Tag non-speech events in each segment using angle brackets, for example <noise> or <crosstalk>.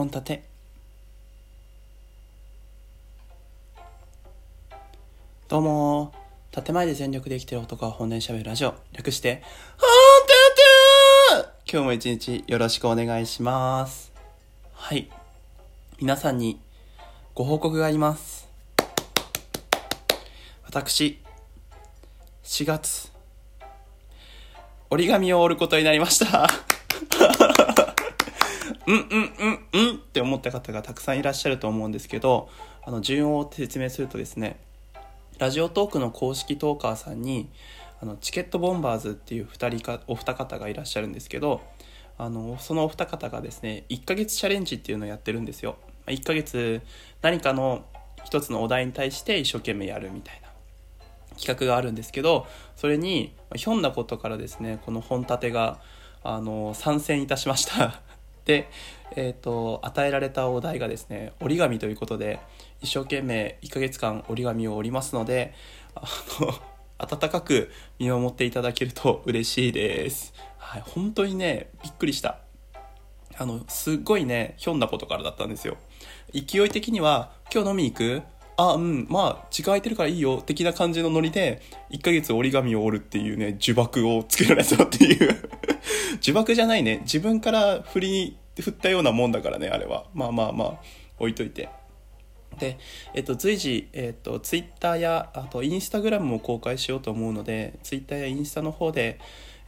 本立。てどうも建前で全力で生きてる男は本音で喋るラジオ。略して本立て今日も一日よろしくお願いします。はい。皆さんにご報告があります。私4月折り紙を折ることになりましたうんうんうんうんって思った方がたくさんいらっしゃると思うんですけどあの順を説明するとですねラジオトークの公式トーカーさんにあのチケットボンバーズっていう2人かお二方がいらっしゃるんですけどあのそのお二方がですね1ヶ月チャレンジっていうのをやってるんですよ。1ヶ月何かの一つのお題に対して一生懸命やるみたいな企画があるんですけどそれにひょんなことからですねこの本立てがあの参戦いたしました。で、えーと、与えられたお題がですね折り紙ということで一生懸命1ヶ月間折り紙を折りますのであの <laughs> 温かく見守っていただけると嬉しいです、はい、本当にねびっくりした。あのすっごいねひょんなことからだったんですよ。勢い的には「今日飲みに行く？あうんまあ時間空いてるからいいよ。的な感じのノリで1ヶ月折り紙を折るっていうね呪縛をつけられたっていう。<laughs> 呪縛じゃないね。自分から振り振ったようなもんだからねあれは。まあまあまあ置いといて。で、えっと、随時、えっと、ツイッターやあとインスタグラムも公開しようと思うのでツイッターやインスタの方で、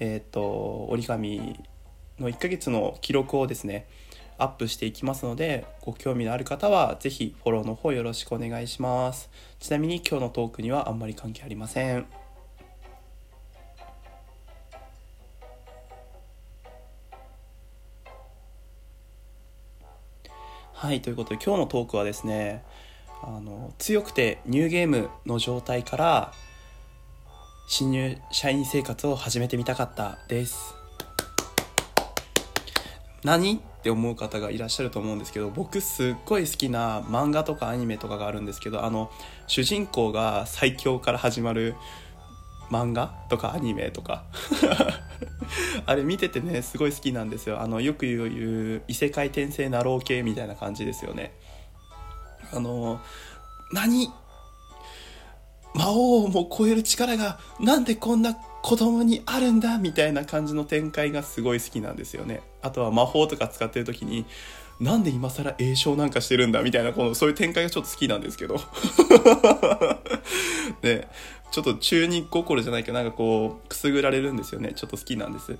えっと、折り紙の1ヶ月の記録をですねアップしていきますのでご興味のある方は是非フォローの方よろしくお願いします。ちなみに今日のトークにはあんまり関係ありません。はいということで今日のトークはですねあの強くてニューゲームの状態から新入社員生活を始めてみたかったです。何って思う方がいらっしゃると思うんですけど僕すっごい好きな漫画とかアニメとかがあるんですけどあの主人公が最強から始まる漫画とかアニメとか。<laughs> あれ見ててねすごい好きなんですよ。あのよく言う異世界転生ナロー系みたいな感じですよね。あの何魔王も超える力がなんでこんな子供にあるんだみたいな感じの展開がすごい好きなんですよね。あとは魔法とか使ってる時になんで今更栄唱なんかしてるんだみたいなこのそういう展開がちょっと好きなんですけど。で <laughs> ちょっと中二心じゃないけどなんかこうくすぐられるんですよね。ちょっと好きなんです、うん、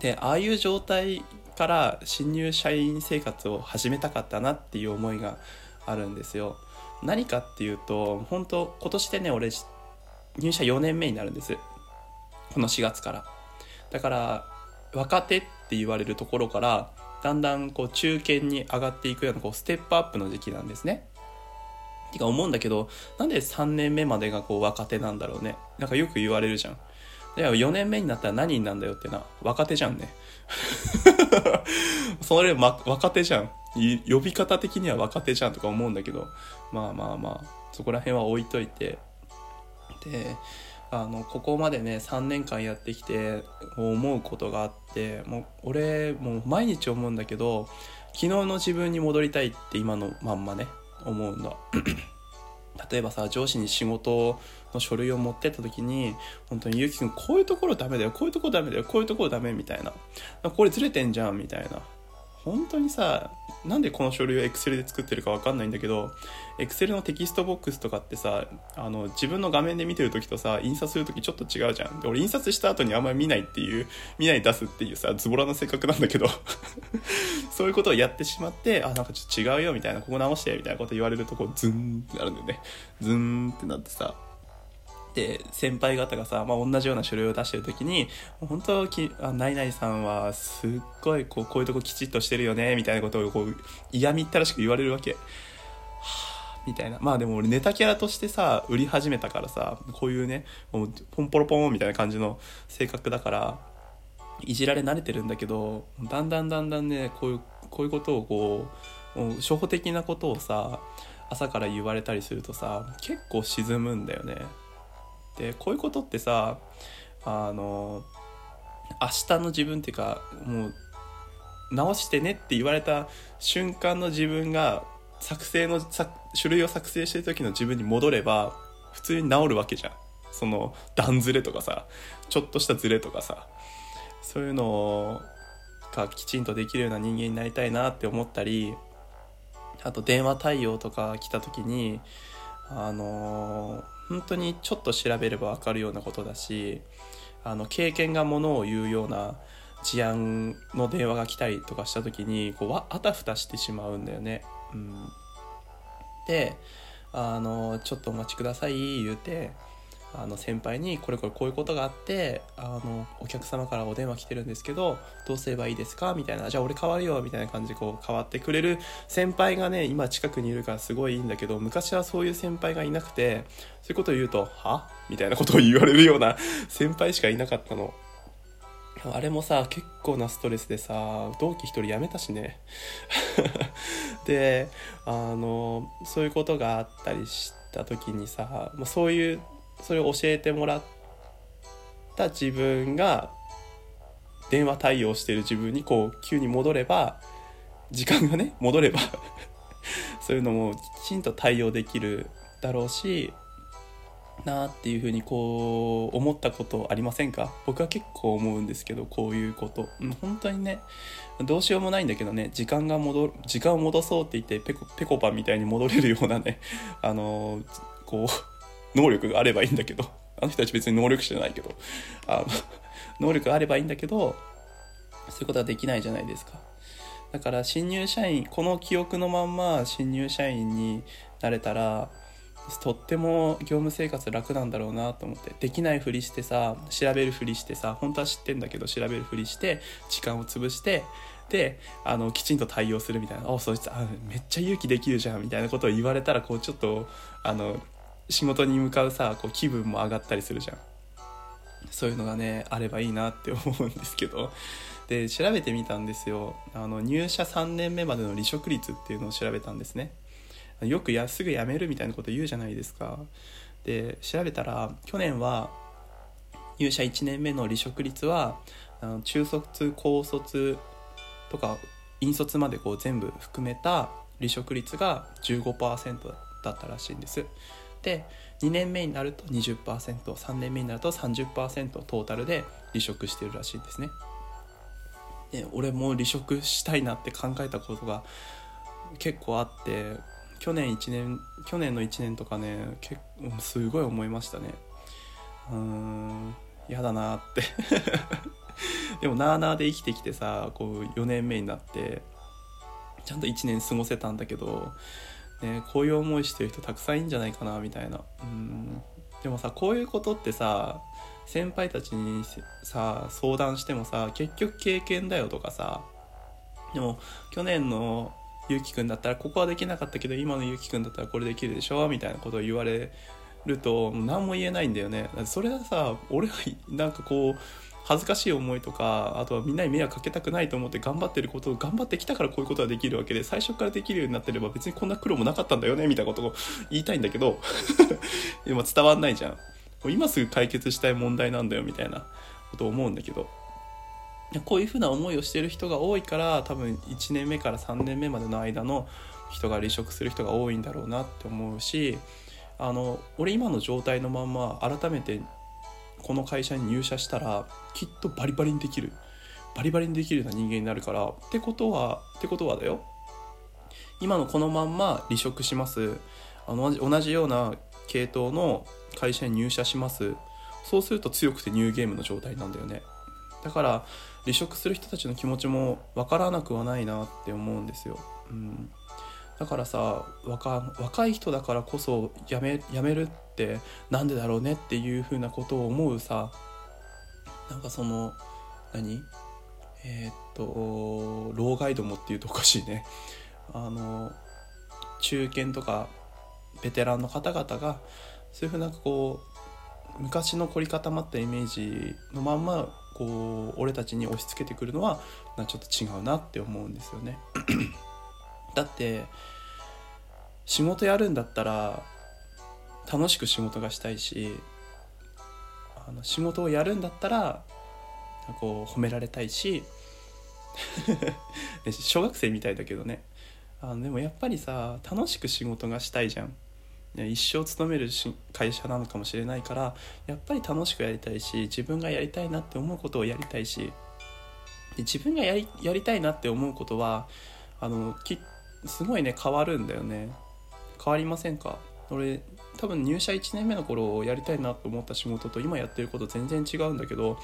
でああいう状態から新入社員生活を始めたかったなっていう思いがあるんですよ。何かっていうと本当今年でね俺入社4年目になるんです。この4月から。だから若手って言われるところからだんだんこう中堅に上がっていくようなこうステップアップの時期なんですね。てか思うんだけどなんで3年目までがこう若手なんだろうね。なんかよく言われるじゃん。で4年目になったら何になんだよってな若手じゃんね。<laughs> それ、ま、若手じゃん。呼び方的には若手じゃんとか思うんだけどまあまあまあそこら辺は置いといて。であのここまでね3年間やってきて思うことがあってもう俺もう毎日思うんだけど昨日の自分に戻りたいって今のまんまね。思うんだ。<clears throat> 例えばさ上司に仕事の書類を持ってった時に本当にゆうきくんこういうところダメだよこういうところダメだよこういうところダメみたいな。これずれてんじゃんみたいな。本当にさなんでこの書類を Excel で作ってるか分かんないんだけど Excel のテキストボックスとかってさあの自分の画面で見てる時とさ印刷する時ちょっと違うじゃん。で俺印刷した後にあんまり見ないっていう見ない出すっていうさズボラな性格なんだけど。<laughs> そういうことをやってしまってあなんかちょっと違うよみたいなここ直してみたいなこと言われるとこうズンってなるんだよね。ズンってなってさで先輩方がさ、まあ、同じような書類を出してる時に本当きあナイナイさんはすっごいこうこういうとこきちっとしてるよねみたいなことをこう嫌みったらしく言われるわけ。みたいなまあでも俺ネタキャラとしてさ売り始めたからさこういうねもうポンポロポンみたいな感じの性格だからいじられ慣れてるんだけどだんだんだんだんねこういうこういうことをこう初歩的なことをさ朝から言われたりするとさ結構沈むんだよねでこういうことってさあの明日の自分っていうかもう直してねって言われた瞬間の自分が作成の種類を作成してる時の自分に戻れば普通に治るわけじゃん。その段ずれとかさちょっとしたずれとかさ。そういうのがきちんとできるような人間になりたいなって思ったりあと電話対応とか来た時にあの本当にちょっと調べれば分かるようなことだしあの経験がものを言うような事案の電話が来たりとかした時にこうあたふたしてしまうんだよね。うん、であの「ちょっとお待ちください」言うてあの先輩にこれこれこういうことがあってあのお客様からお電話来てるんですけどどうすればいいですか？みたいなじゃあ俺変わるよみたいな感じでこう変わってくれる先輩がね今近くにいるからすごいいいんだけど昔はそういう先輩がいなくてそういうことを言うと「は？みたいなことを言われるような <laughs> 先輩しかいなかったの。あれもさ結構なストレスでさ同期一人辞めたしね。<laughs> であのそういうことがあったりした時にさそういうそれを教えてもらった自分が電話対応してる自分にこう急に戻れば時間がね <laughs> 戻ればそういうのもきちんと対応できるだろうしなっていうふうにこう思ったことありませんか？僕は結構思うんですけどこういうこと、本当にねどうしようもないんだけどね時間が戻る時間を戻そうって言ってペコペコパみたいに戻れるようなねあのこう能力があればいいんだけど、<laughs> あの人たち別に能力者じゃないけど、あの、<laughs> 能力があればいいんだけど、そういうことはできないじゃないですか。だから新入社員、この記憶のまんま新入社員になれたら、とっても業務生活楽なんだろうなと思って。できないふりしてさ調べるふりしてさ本当は知ってんだけど調べるふりして時間を潰してであのきちんと対応するみたいな「おそいつあめっちゃ勇気できるじゃん」みたいなことを言われたらこうちょっとあの仕事に向かうさこう気分も上がったりするじゃん。そういうのがねあればいいなって思うんですけど。で調べてみたんですよ。あの入社3年目までの離職率っていうのを調べたんですね。よくやすぐ辞めるみたいなこと言うじゃないですか。で調べたら去年は入社1年目の離職率はあの中卒高卒とか引率までこう全部含めた離職率が15%だったらしいんです。で2年目になると 20%3 年目になると30%トータルで離職してるらしいんですね。で俺も離職したいなって考えたことが結構あって去年1年去年の1年とかね結構すごい思いましたね。うーん嫌だなって。<laughs> でもなあなあで生きてきてさこう4年目になってちゃんと1年過ごせたんだけどね、こういう思いしてる人たくさんいるんじゃないかなみたいな。うん。でもさこういうことってさ先輩たちにさ相談してもさ結局経験だよとかさでも去年のゆうきくんだったらここはできなかったけど今のゆうきくんだったらこれできるでしょみたいなことを言われると何も言えないんだよね。それはさ俺はなんかこう恥ずかしい思いとかあとはみんなに迷惑かけたくないと思って頑張ってることを頑張ってきたからこういうことができるわけで最初からできるようになってれば別にこんな苦労もなかったんだよねみたいなことを言いたいんだけど <laughs> 今伝わんないじゃん。今すぐ解決したい問題なんだよみたいなことを思うんだけど。こういうふうな思いをしてる人が多いから多分1年目から3年目までの間の人が離職する人が多いんだろうなって思うしあの俺今の状態のまんま改めてこの会社に入社したらきっとバリバリにできる。バリバリにできるような人間になるからってことはってことはだよ。今のこのまんま離職します。あの同じような系統の会社に入社します。そうすると強くてニューゲームの状態なんだよね。だから離職する人たちの気持ちも分からなくはないなって思うんですよ、うん、だからさ若若い人だからこそ辞め辞めるってなんでだろうねっていうふうなことを思うさなんかその何？えー、っと老害どもっていうとおかしいねあの中堅とかベテランの方々がそういうふうなんかこう昔の凝り固まったイメージのまんまこう俺たちに押し付けてくるのはちょっと違うなって思うんですよね。だって仕事やるんだったら楽しく仕事がしたいしあの仕事をやるんだったらこう褒められたいし <laughs> 小学生みたいだけどね。あのでもやっぱりさ楽しく仕事がしたいじゃん。一生勤める会社なのかもしれないからやっぱり楽しくやりたいし自分がやりたいなって思うことをやりたいし。で自分がやりやりたいなって思うことはあのきすごいね変わるんだよね。変わりませんか？俺多分入社1年目の頃やりたいなと思った仕事と今やってること全然違うんだけど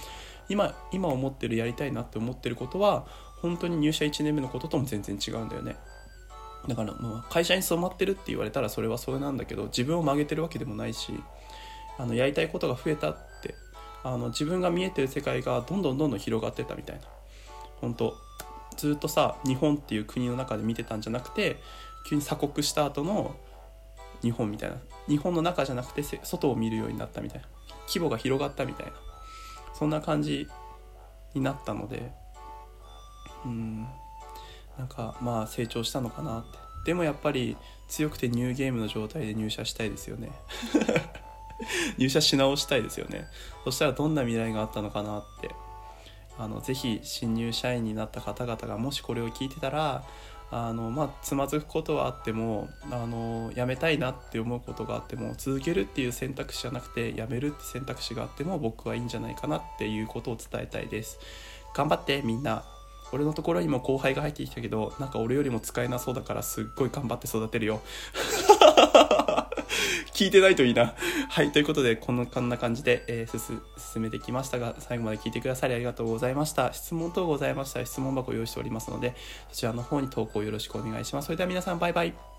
今今思ってるやりたいなって思ってることは本当に入社1年目のこととも全然違うんだよね。だからまあ会社に染まってるって言われたらそれはそれなんだけど自分を曲げてるわけでもないしあのやりたいことが増えたってあの自分が見えてる世界がどんどんどんどん広がってたみたいな。本当ずっとさ日本っていう国の中で見てたんじゃなくて急に鎖国した後の日本みたいな。日本の中じゃなくて外を見るようになったみたいな。規模が広がったみたいな。そんな感じになったのでうん。なんかまあ成長したのかなって。でもやっぱり強くてニューゲームの状態で入社したいですよね。<laughs> 入社し直したいですよね。そしたらどんな未来があったのかなって。あのぜひ新入社員になった方々がもしこれを聞いてたらあのまあつまずくことはあってもあのやめたいなって思うことがあっても続けるっていう選択肢じゃなくてやめるって選択肢があっても僕はいいんじゃないかなっていうことを伝えたいです。頑張ってみんな。俺のところにも後輩が入ってきたけどなんか俺よりも使えなそうだからすっごい頑張って育てるよ。<laughs> 聞いてないといいな。<laughs> はい、ということで、こんな感じで、えー、進めてきましたが、最後まで聞いてくださりありがとうございました。質問等ございましたら質問箱を用意しておりますので、そちらの方に投稿よろしくお願いします。それでは皆さん、バイバイ。